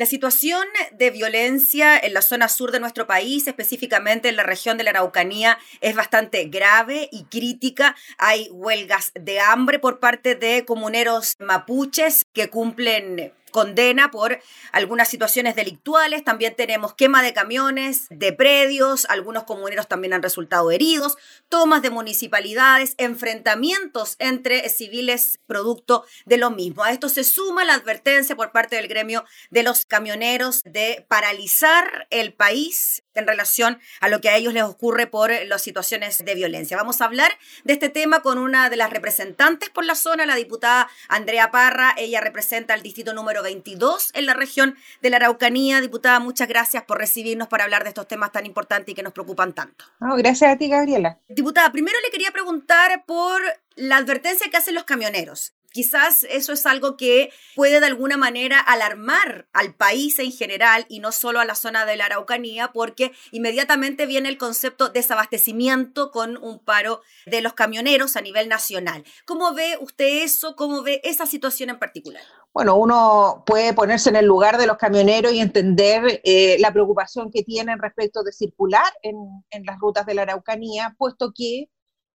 La situación de violencia en la zona sur de nuestro país, específicamente en la región de la Araucanía, es bastante grave y crítica. Hay huelgas de hambre por parte de comuneros mapuches que cumplen condena por algunas situaciones delictuales, también tenemos quema de camiones, de predios, algunos comuneros también han resultado heridos, tomas de municipalidades, enfrentamientos entre civiles producto de lo mismo. A esto se suma la advertencia por parte del gremio de los camioneros de paralizar el país en relación a lo que a ellos les ocurre por las situaciones de violencia. Vamos a hablar de este tema con una de las representantes por la zona, la diputada Andrea Parra. Ella representa el distrito número 22 en la región de la Araucanía. Diputada, muchas gracias por recibirnos para hablar de estos temas tan importantes y que nos preocupan tanto. gracias a ti, Gabriela. Diputada, primero le quería preguntar por la advertencia que hacen los camioneros. Quizás eso es algo que puede de alguna manera alarmar al país en general y no solo a la zona de la Araucanía, porque inmediatamente viene el concepto de desabastecimiento con un paro de los camioneros a nivel nacional. ¿Cómo ve usted eso? ¿Cómo ve esa situación en particular? Bueno, uno puede ponerse en el lugar de los camioneros y entender eh, la preocupación que tienen respecto de circular en, en las rutas de la Araucanía, puesto que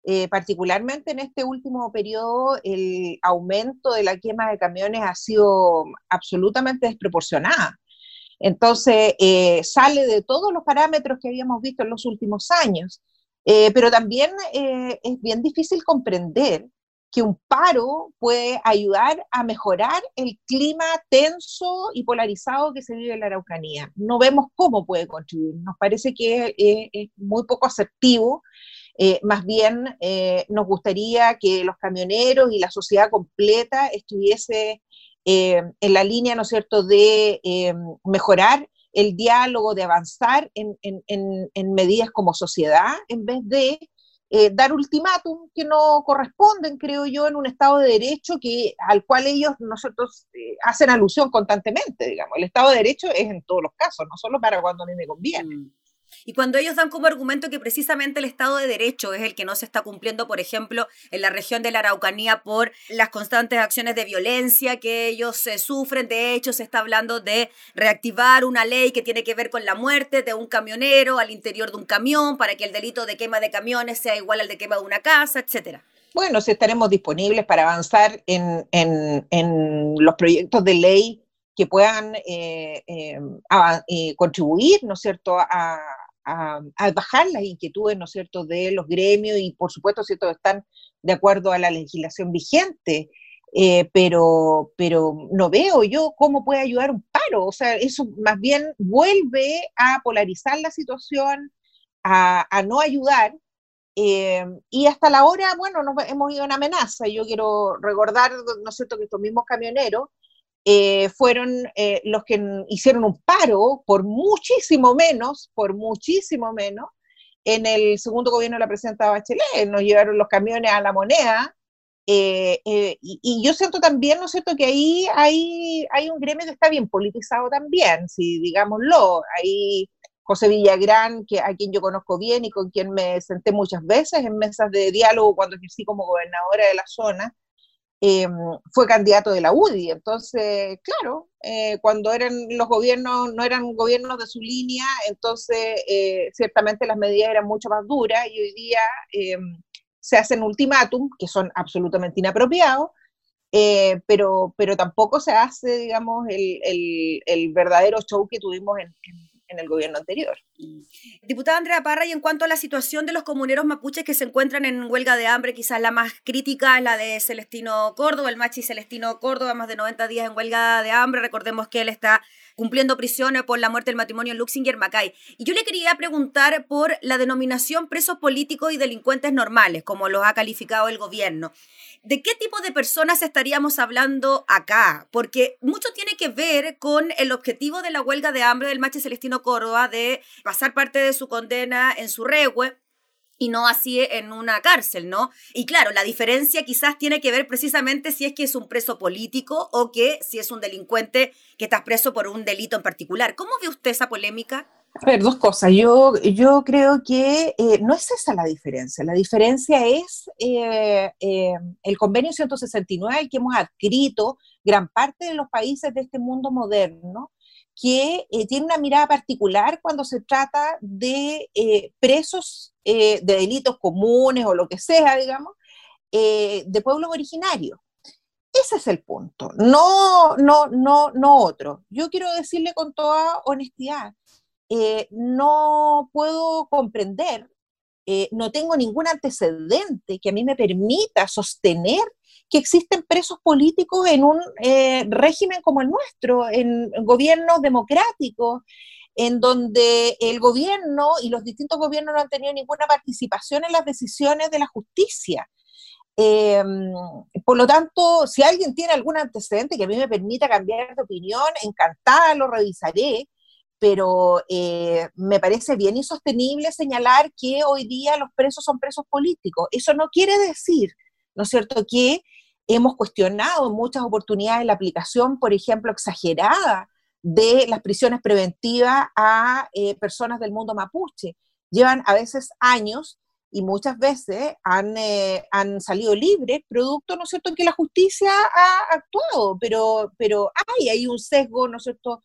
eh, particularmente en este último periodo, el aumento de la quema de camiones ha sido absolutamente desproporcionada. Entonces, eh, sale de todos los parámetros que habíamos visto en los últimos años. Eh, pero también es bien difícil comprender que un paro puede ayudar a mejorar el clima tenso y polarizado que se vive en la Araucanía. No vemos cómo puede contribuir. Nos parece que es muy poco asertivo eh, más bien eh, nos gustaría que los camioneros y la sociedad completa estuviese eh, en la línea, ¿no es cierto?, de mejorar el diálogo, de avanzar en, medidas como sociedad, en vez de dar ultimátum que no corresponden, creo yo, en un Estado de Derecho que, al cual ellos, nosotros, hacen alusión constantemente, digamos. El Estado de Derecho es en todos los casos, no solo para cuando a mí me conviene. Mm. Y cuando ellos dan como argumento que precisamente el Estado de Derecho es el que no se está cumpliendo, por ejemplo, en la región de la Araucanía por las constantes acciones de violencia que ellos se sufren, de hecho se está hablando de reactivar una ley que tiene que ver con la muerte de un camionero al interior de un camión para que el delito de quema de camiones sea igual al de quema de una casa, etcétera. Bueno, si estaremos disponibles para avanzar en, los proyectos de ley que puedan eh, eh, eh, contribuir, ¿no es cierto?, a, a, bajar las inquietudes, ¿no es cierto?, de los gremios y, por supuesto, ¿cierto?, están de acuerdo a la legislación vigente. Eh, pero, pero no veo yo cómo puede ayudar un paro. O sea, eso más bien vuelve a polarizar la situación, a, no ayudar. Eh, y hasta la hora, bueno, nos hemos ido en amenaza. Yo quiero recordar, ¿no es cierto?, que estos mismos camioneros eh, fueron eh, los que hicieron un paro por muchísimo menos, por muchísimo menos, en el segundo gobierno de la presidenta Bachelet. Nos llevaron los camiones a la moneda. Eh, y, yo siento también, ¿no es cierto?, que ahí hay, un gremio que está bien politizado también, si digámoslo. Hay José Villagrán, que, a quien yo conozco bien y con quien me senté muchas veces en mesas de diálogo cuando ejercí como gobernadora de la zona, Em, fue candidato de la UDI. Entonces, claro, eh, cuando eran los gobiernos, no eran gobiernos de su línea, entonces eh, ciertamente las medidas eran mucho más duras y hoy día em, se hacen ultimátum que son absolutamente inapropiados, eh, pero, pero tampoco se hace, digamos, el, el, verdadero show que tuvimos en en el gobierno anterior. Diputada Andrea Parra, y en cuanto a la situación de los comuneros mapuches que se encuentran en huelga de hambre, quizás la más crítica es la de Celestino Córdoba, el machi Celestino Córdoba, más de 90 días en huelga de hambre. Recordemos que él está cumpliendo prisiones por la muerte del matrimonio en Luxinger Macay. Y yo le quería preguntar por la denominación presos políticos y delincuentes normales, como los ha calificado el gobierno. ¿De qué tipo de personas estaríamos hablando acá? Porque mucho tiene que ver con el objetivo de la huelga de hambre del Mache Celestino Córdoba de pasar parte de su condena en su regue y no así en una cárcel, ¿no? Y claro, la diferencia quizás tiene que ver precisamente si es que es un preso político o que si es un delincuente que está preso por un delito en particular. ¿Cómo ve usted esa polémica? A ver, dos cosas. Yo, yo creo que eh, no es esa la diferencia. La diferencia es eh, eh, el convenio 169 que hemos adquirido gran parte de los países de este mundo moderno, que eh, tiene una mirada particular cuando se trata de presos de delitos comunes o lo que sea, digamos, de pueblos originarios. Ese es el punto, no, no, no, no otro. Yo quiero decirle con toda honestidad, no puedo comprender, no tengo ningún antecedente que a mí me permita sostener que existen presos políticos en un eh, régimen como el nuestro, en, gobiernos democráticos, en donde el gobierno y los distintos gobiernos no han tenido ninguna participación en las decisiones de la justicia. Em, por lo tanto, si alguien tiene algún antecedente que a mí me permita cambiar de opinión, encantada lo revisaré, pero eh, me parece bien insostenible señalar que hoy día los presos son presos políticos. Eso no quiere decir, ¿no es cierto?, que hemos cuestionado en muchas oportunidades la aplicación, por ejemplo, exagerada de las prisiones preventivas a eh, personas del mundo mapuche. Llevan a veces años y muchas veces han, eh, han salido libres, producto, ¿no es cierto?, en que la justicia ha actuado, pero, pero hay, hay un sesgo, ¿no es cierto?,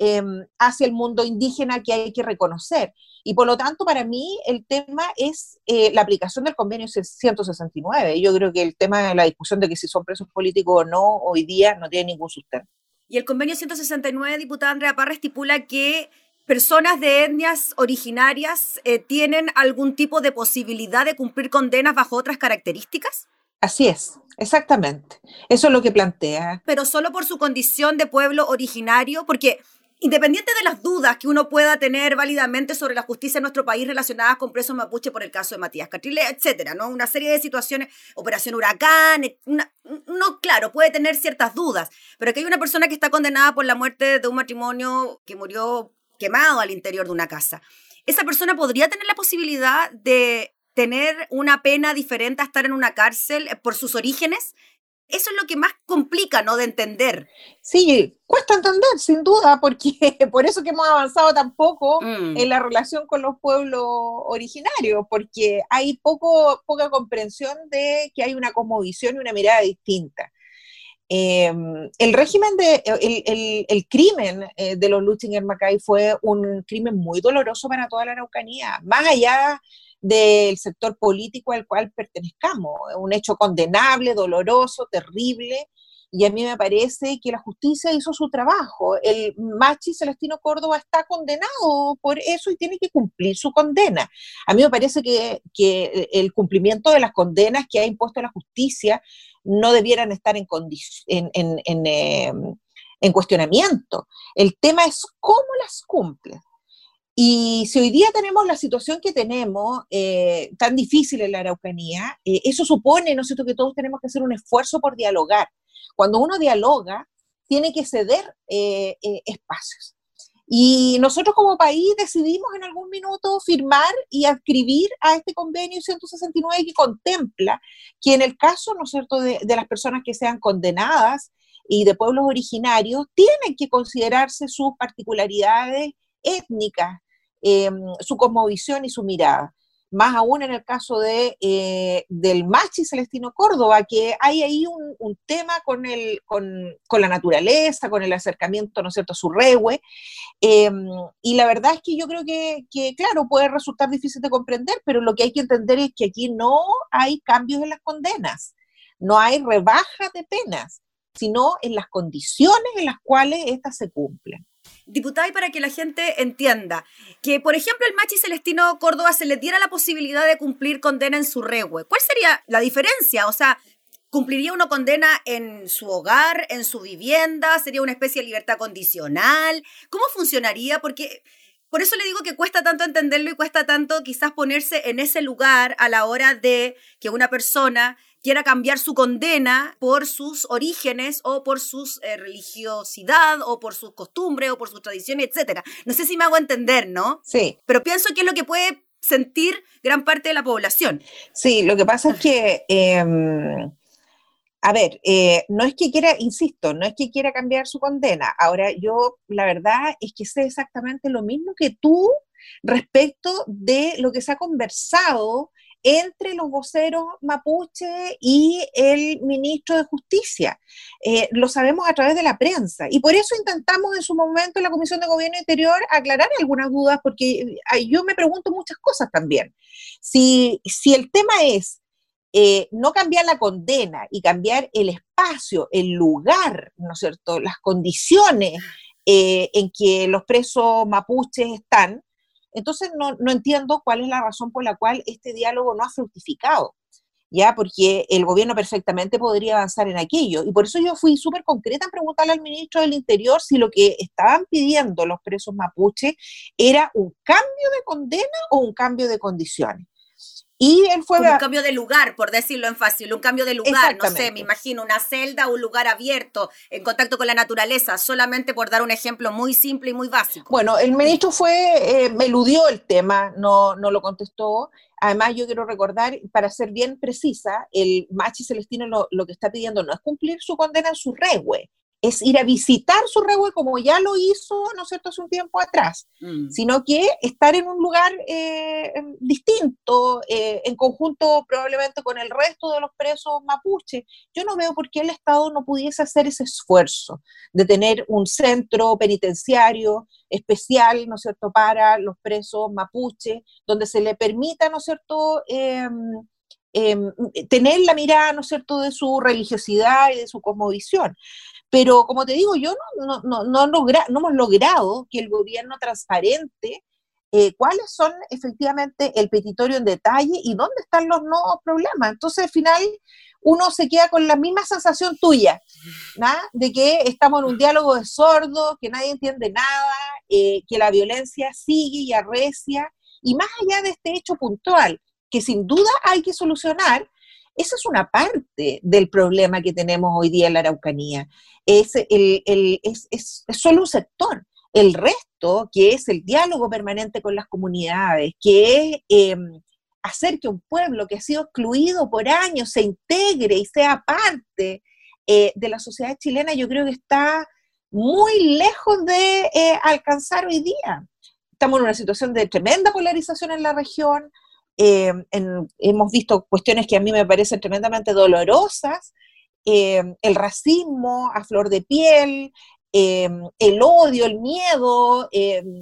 Em, hacia el mundo indígena que hay que reconocer. Y por lo tanto, para mí el tema es eh, la aplicación del convenio 169. Yo creo que el tema de la discusión de que si son presos políticos o no, hoy día no tiene ningún sustento. Y el convenio 169, diputada Andrea Parra, estipula que personas de etnias originarias eh, tienen algún tipo de posibilidad de cumplir condenas bajo otras características? Así es, exactamente. Eso es lo que plantea. Pero solo por su condición de pueblo originario, porque Independiente de las dudas que uno pueda tener válidamente sobre la justicia en nuestro país relacionadas con presos mapuche por el caso de Matías Catrile, etcétera, ¿no? Una serie de situaciones, Operación Huracán, no, claro, puede tener ciertas dudas, pero que hay una persona que está condenada por la muerte de un matrimonio que murió quemado al interior de una casa. Esa persona podría tener la posibilidad de tener una pena diferente a estar en una cárcel por sus orígenes eso es lo que más complica, ¿no? De entender. Sí, cuesta entender, sin duda, porque por eso que hemos avanzado tan poco mm. en la relación con los pueblos originarios, porque hay poco, poca comprensión de que hay una cosmovisión y una mirada distinta. Em, el régimen de, el, el, crimen eh, de los Luchinger Macay fue un crimen muy doloroso para toda la Araucanía, más allá del sector político al cual pertenezcamos. Un hecho condenable, doloroso, terrible, y a mí me parece que la justicia hizo su trabajo. El Machi Celestino Córdoba está condenado por eso y tiene que cumplir su condena. A mí me parece que, el cumplimiento de las condenas que ha impuesto la justicia no debieran estar en, en, en, em, en cuestionamiento. El tema es cómo las cumple. Y si hoy día tenemos la situación que tenemos, eh, tan difícil en la Araucanía, eh, eso supone, ¿no cierto?, que todos tenemos que hacer un esfuerzo por dialogar. Cuando uno dialoga, tiene que ceder eh, espacios. Y nosotros como país decidimos en algún minuto firmar y adscribir a este convenio 169 que contempla que en el caso, ¿no cierto?, de, de las personas que sean condenadas y de pueblos originarios, tienen que considerarse sus particularidades étnicas, Em, su cosmovisión y su mirada. Más aún en el caso de, eh, del Machi Celestino Córdoba, que hay ahí un, tema con, el, con, la naturaleza, con el acercamiento, ¿no es cierto?, a su regue. Em, y la verdad es que yo creo que, que, claro, puede resultar difícil de comprender, pero lo que hay que entender es que aquí no hay cambios en las condenas, no hay rebaja de penas, sino en las condiciones en las cuales éstas se cumplen diputada, y para que la gente entienda, que por ejemplo el Machi Celestino Córdoba se le diera la posibilidad de cumplir condena en su regue, ¿cuál sería la diferencia? O sea, ¿cumpliría una condena en su hogar, en su vivienda? ¿Sería una especie de libertad condicional? ¿Cómo funcionaría? Porque por eso le digo que cuesta tanto entenderlo y cuesta tanto quizás ponerse en ese lugar a la hora de que una persona quiera cambiar su condena por sus orígenes o por su eh, religiosidad o por sus costumbres o por sus tradiciones, etc. No sé si me hago entender, ¿no? Sí. Pero pienso que es lo que puede sentir gran parte de la población. Sí, lo que pasa es que, em, a ver, eh, no es que quiera, insisto, no es que quiera cambiar su condena. Ahora, yo la verdad es que sé exactamente lo mismo que tú respecto de lo que se ha conversado entre los voceros mapuche y el ministro de Justicia. Eh, lo sabemos a través de la prensa. Y por eso intentamos en su momento en la Comisión de Gobierno Interior aclarar algunas dudas, porque yo me pregunto muchas cosas también. Si, si el tema es eh, no cambiar la condena y cambiar el espacio, el lugar, ¿no es cierto?, las condiciones eh, en que los presos mapuches están, entonces no, entiendo cuál es la razón por la cual este diálogo no ha fructificado. ¿ya? Porque el gobierno perfectamente podría avanzar en aquello. Y por eso yo fui súper concreta en preguntarle al ministro del Interior si lo que estaban pidiendo los presos mapuches era un cambio de condena o un cambio de condiciones. Y él fue... un cambio de lugar, por decirlo en fácil, un cambio de lugar, no sé, me imagino una celda, un lugar abierto, en contacto con la naturaleza, solamente por dar un ejemplo muy simple y muy básico. Bueno, el ministro fue, eh, me eludió el tema, no, no lo contestó. Además, yo quiero recordar, para ser bien precisa, el Machi Celestino lo, lo que está pidiendo no es cumplir su condena en su regue, es ir a visitar su revuelo como ya lo hizo, ¿no es cierto?, hace un tiempo atrás, mm. sino que estar en un lugar eh, distinto, eh, en conjunto probablemente con el resto de los presos mapuche. Yo no veo por qué el Estado no pudiese hacer ese esfuerzo de tener un centro penitenciario especial, ¿no es cierto?, para los presos mapuche, donde se le permita, ¿no es cierto?, em, em, tener la mirada, ¿no es cierto?, de su religiosidad y de su cosmovisión. Pero como te digo, yo no, no, no, no, hemos logrado que el gobierno transparente eh, cuáles son efectivamente el petitorio en detalle y dónde están los nuevos problemas. Entonces, al final, uno se queda con la misma sensación tuya, de que estamos en un diálogo de sordos, que nadie entiende nada, eh, que la violencia sigue y arrecia, y más allá de este hecho puntual, que sin duda hay que solucionar, esa es una parte del problema que tenemos hoy día en la Araucanía. Es, solo un sector. El resto, que es el diálogo permanente con las comunidades, que es em, hacer que un pueblo que ha sido excluido por años se integre y sea parte eh, de la sociedad chilena, yo creo que está muy lejos de eh, alcanzar hoy día. Estamos en una situación de tremenda polarización en la región, eh, hemos visto cuestiones que a mí me parecen tremendamente dolorosas, eh, el racismo a flor de piel, eh, el odio, el miedo.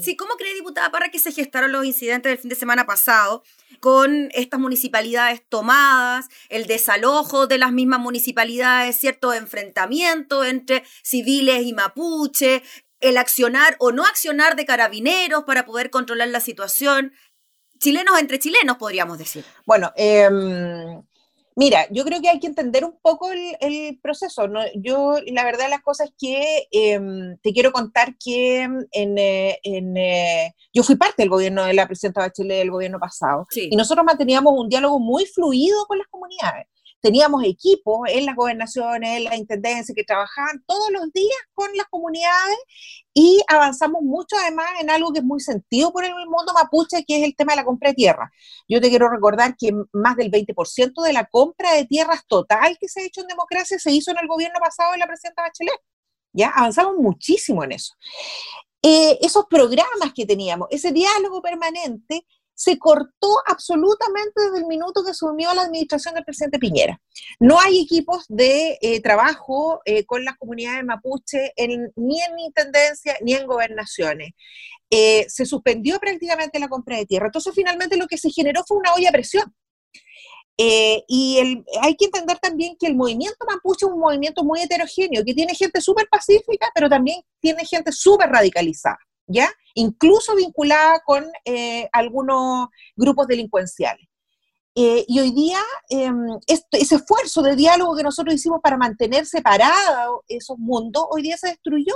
Sí, ¿cómo cree, diputada Parra, que se gestaron los incidentes del fin de semana pasado con estas municipalidades tomadas, el desalojo de las mismas municipalidades, cierto enfrentamiento entre civiles y mapuche, el accionar o no accionar de carabineros para poder controlar la situación? Chilenos entre chilenos, podríamos decir. Bueno, em, mira, yo creo que hay que entender un poco el, proceso. Yo, la verdad de las cosas es que em, te quiero contar que en, eh, eh, yo fui parte del gobierno de la presidenta Bachelet del gobierno pasado y nosotros manteníamos un diálogo muy fluido con las comunidades teníamos equipos en las gobernaciones, en la intendencia, que trabajaban todos los días con las comunidades y avanzamos mucho además en algo que es muy sentido por el mundo mapuche, que es el tema de la compra de tierra. Yo te quiero recordar que más del 20% de la compra de tierras total que se ha hecho en democracia se hizo en el gobierno pasado de la presidenta Bachelet. Ya avanzamos muchísimo en eso. Eh, esos programas que teníamos, ese diálogo permanente, se cortó absolutamente desde el minuto que asumió la administración del presidente Piñera. No hay equipos de eh, trabajo eh, con las comunidades mapuche ni en intendencia ni en gobernaciones. Eh, se suspendió prácticamente la compra de tierra. Entonces, finalmente lo que se generó fue una olla a presión. y hay que entender también que el movimiento mapuche es un movimiento muy heterogéneo, que tiene gente súper pacífica, pero también tiene gente súper radicalizada. ¿Ya? Incluso vinculada con eh, algunos grupos delincuenciales. Eh, y hoy día em, este, ese esfuerzo de diálogo que nosotros hicimos para mantener separados esos mundos, hoy día se destruyó.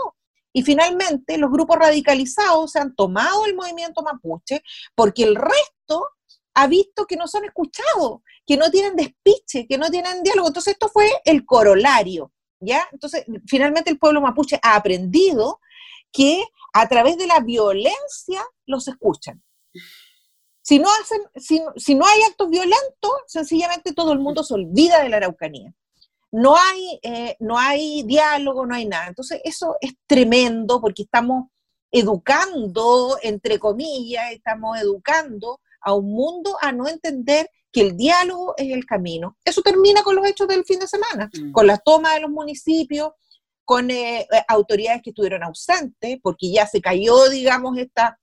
Y finalmente los grupos radicalizados se han tomado el movimiento mapuche porque el resto ha visto que no son escuchados, que no tienen despiche, que no tienen diálogo. Entonces esto fue el corolario, ¿ya? Entonces finalmente el pueblo mapuche ha aprendido que a través de la violencia los escuchan. Si no, hacen, si, no hay actos violentos, sencillamente todo el mundo se olvida de la Araucanía. No hay, eh, no hay diálogo, no hay nada. Entonces, eso es tremendo porque estamos educando, entre comillas, estamos educando a un mundo a no entender que el diálogo es el camino. Eso termina con los hechos del fin de semana, mm. con la toma de los municipios, con eh, eh, autoridades que estuvieron ausentes, porque ya se cayó, digamos, esta,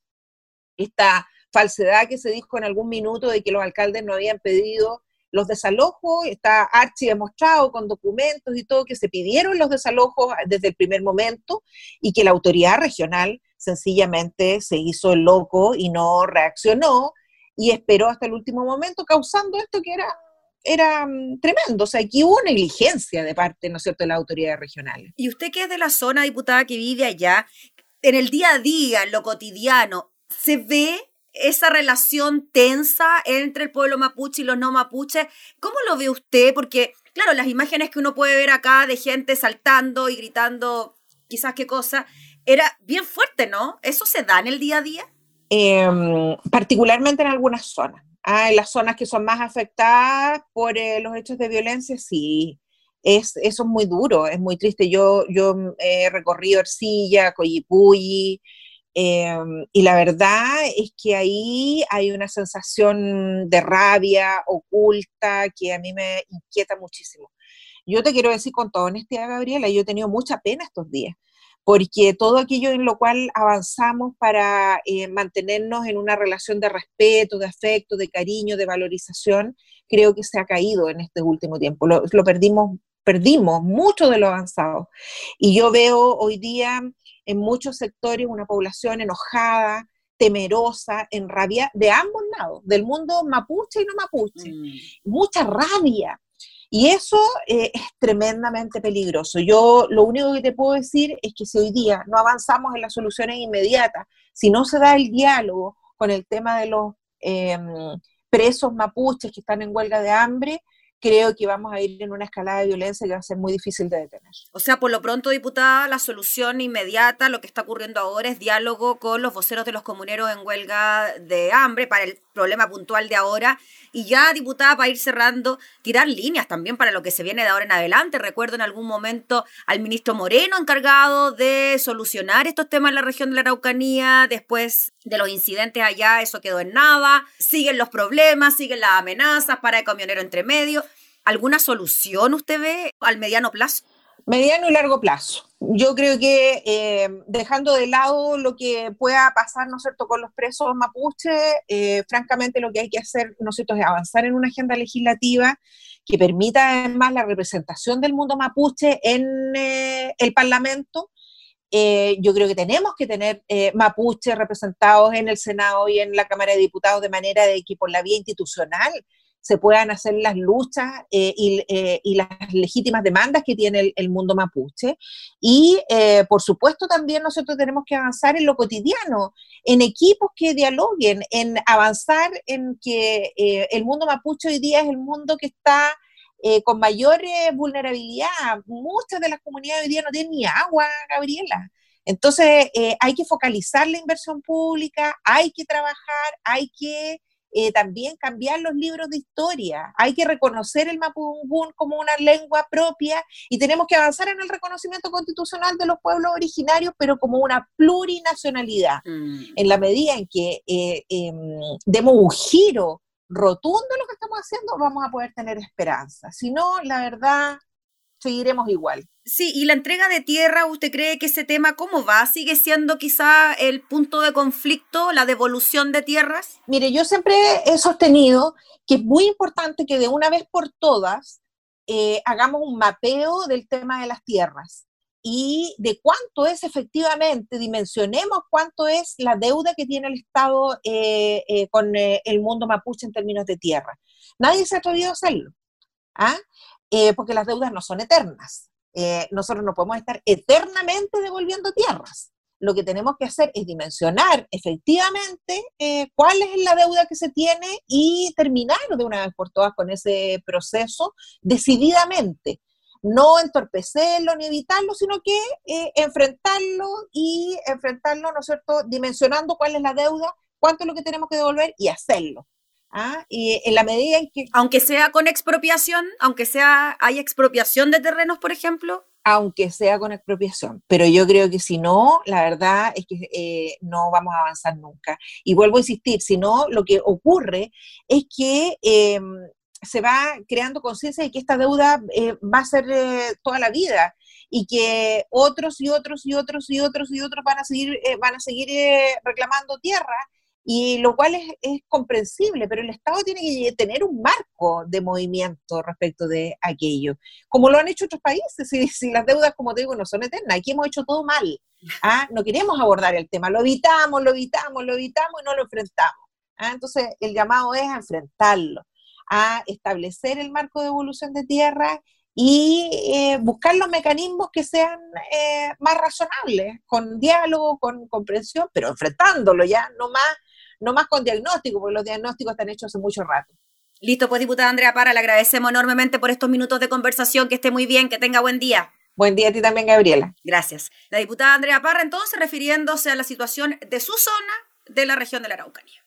esta falsedad que se dijo en algún minuto de que los alcaldes no habían pedido los desalojos, está archi demostrado con documentos y todo que se pidieron los desalojos desde el primer momento y que la autoridad regional sencillamente se hizo loco y no reaccionó y esperó hasta el último momento, causando esto que era, era mm, tremendo. O sea, aquí hubo negligencia de parte, ¿no es cierto?, de las autoridades regionales. Y usted que es de la zona diputada que vive allá, en el día a día, en lo cotidiano, ¿se ve esa relación tensa entre el pueblo mapuche y los no mapuches? ¿Cómo lo ve usted? Porque, claro, las imágenes que uno puede ver acá de gente saltando y gritando quizás qué cosa, era bien fuerte, ¿no? ¿Eso se da en el día a día? Em, particularmente en algunas zonas. Ah, en las zonas que son más afectadas por eh, los hechos de violencia, sí. Es, eso es muy duro, es muy triste. Yo, yo he recorrido Ercilla, Coyipulli, em, y la verdad es que ahí hay una sensación de rabia oculta que a mí me inquieta muchísimo. Yo te quiero decir con toda honestidad, Gabriela, yo he tenido mucha pena estos días porque todo aquello en lo cual avanzamos para eh, mantenernos en una relación de respeto, de afecto, de cariño, de valorización, creo que se ha caído en este último tiempo. Lo, perdimos, perdimos mucho de lo avanzado. Y yo veo hoy día en muchos sectores una población enojada, temerosa, en rabia de ambos lados, del mundo mapuche y no mapuche. Mm. Mucha rabia, y eso eh, es tremendamente peligroso. Yo lo único que te puedo decir es que si hoy día no avanzamos en las soluciones inmediatas, si no se da el diálogo con el tema de los em, presos mapuches que están en huelga de hambre, creo que vamos a ir en una escalada de violencia que va a ser muy difícil de detener. O sea, por lo pronto, diputada, la solución inmediata, lo que está ocurriendo ahora es diálogo con los voceros de los comuneros en huelga de hambre para el problema puntual de ahora. Y ya, diputada, para ir cerrando, tirar líneas también para lo que se viene de ahora en adelante. Recuerdo en algún momento al ministro Moreno encargado de solucionar estos temas en la región de la Araucanía. Después de los incidentes allá, eso quedó en nada. Siguen los problemas, siguen las amenazas para el camionero entre medio. ¿Alguna solución usted ve al mediano plazo? Mediano y largo plazo. Yo creo que eh, dejando de lado lo que pueda pasar, ¿no es cierto?, con los presos mapuches, eh, francamente lo que hay que hacer, ¿no es cierto?, es avanzar en una agenda legislativa que permita además la representación del mundo mapuche en eh, el Parlamento. yo creo que tenemos que tener mapuches representados en el Senado y en la Cámara de Diputados de manera de que por la vía institucional se puedan hacer las luchas eh, eh, y, las legítimas demandas que tiene el, mundo mapuche. Y, eh, por supuesto, también nosotros tenemos que avanzar en lo cotidiano, en equipos que dialoguen, en avanzar en que el mundo mapuche hoy día es el mundo que está con mayor vulnerabilidad. Muchas de las comunidades hoy día no tienen ni agua, Gabriela. Entonces, hay que focalizar la inversión pública, hay que trabajar, hay que eh, también cambiar los libros de historia. Hay que reconocer el mapungún como una lengua propia y tenemos que avanzar en el reconocimiento constitucional de los pueblos originarios, pero como una plurinacionalidad. Mm. En la medida en que eh, em, demos un giro rotundo en lo que estamos haciendo, vamos a poder tener esperanza. Si no, la verdad, seguiremos igual. Sí, y la entrega de tierra, ¿usted cree que ese tema cómo va? ¿Sigue siendo quizá el punto de conflicto, la devolución de tierras? Mire, yo siempre he sostenido que es muy importante que de una vez por todas eh, hagamos un mapeo del tema de las tierras y de cuánto es efectivamente, dimensionemos cuánto es la deuda que tiene el Estado eh, eh, con el mundo mapuche en términos de tierra. Nadie se ha atrevido a hacerlo. ¿ah? Eh, porque las deudas no son eternas. Eh, nosotros no podemos estar eternamente devolviendo tierras. Lo que tenemos que hacer es dimensionar efectivamente eh, cuál es la deuda que se tiene y terminar de una vez por todas con ese proceso decididamente. No entorpecerlo ni evitarlo, sino que enfrentarlo y enfrentarlo, ¿no es cierto?, dimensionando cuál es la deuda, cuánto es lo que tenemos que devolver y hacerlo. ¿Ah? Y en la medida en que... Aunque sea con expropiación, aunque sea hay expropiación de terrenos, por ejemplo. aunque sea con expropiación. Pero yo creo que si no, la verdad es que eh, no vamos a avanzar nunca. Y vuelvo a insistir, si no, lo que ocurre es que em, se va creando conciencia de que esta deuda eh, va a ser eh, toda la vida y que otros y otros y otros y otros y otros van a seguir, van a seguir reclamando tierra y lo cual es, comprensible, pero el Estado tiene que tener un marco de movimiento respecto de aquello, como lo han hecho otros países, si, las deudas, como te digo, no son eternas, aquí hemos hecho todo mal, ¿ah? no queremos abordar el tema, lo evitamos, lo evitamos, lo evitamos y no lo enfrentamos. ¿ah? Entonces, el llamado es a enfrentarlo, a establecer el marco de evolución de tierra y eh, buscar los mecanismos que sean eh, más razonables, con diálogo, con comprensión, pero enfrentándolo ya, no más no más con diagnóstico, porque los diagnósticos están hechos hace mucho rato. Listo, pues diputada Andrea Parra, le agradecemos enormemente por estos minutos de conversación, que esté muy bien, que tenga buen día. Buen día a ti también, Gabriela. Gracias. La diputada Andrea Parra, entonces, refiriéndose a la situación de su zona de la región de la Araucanía.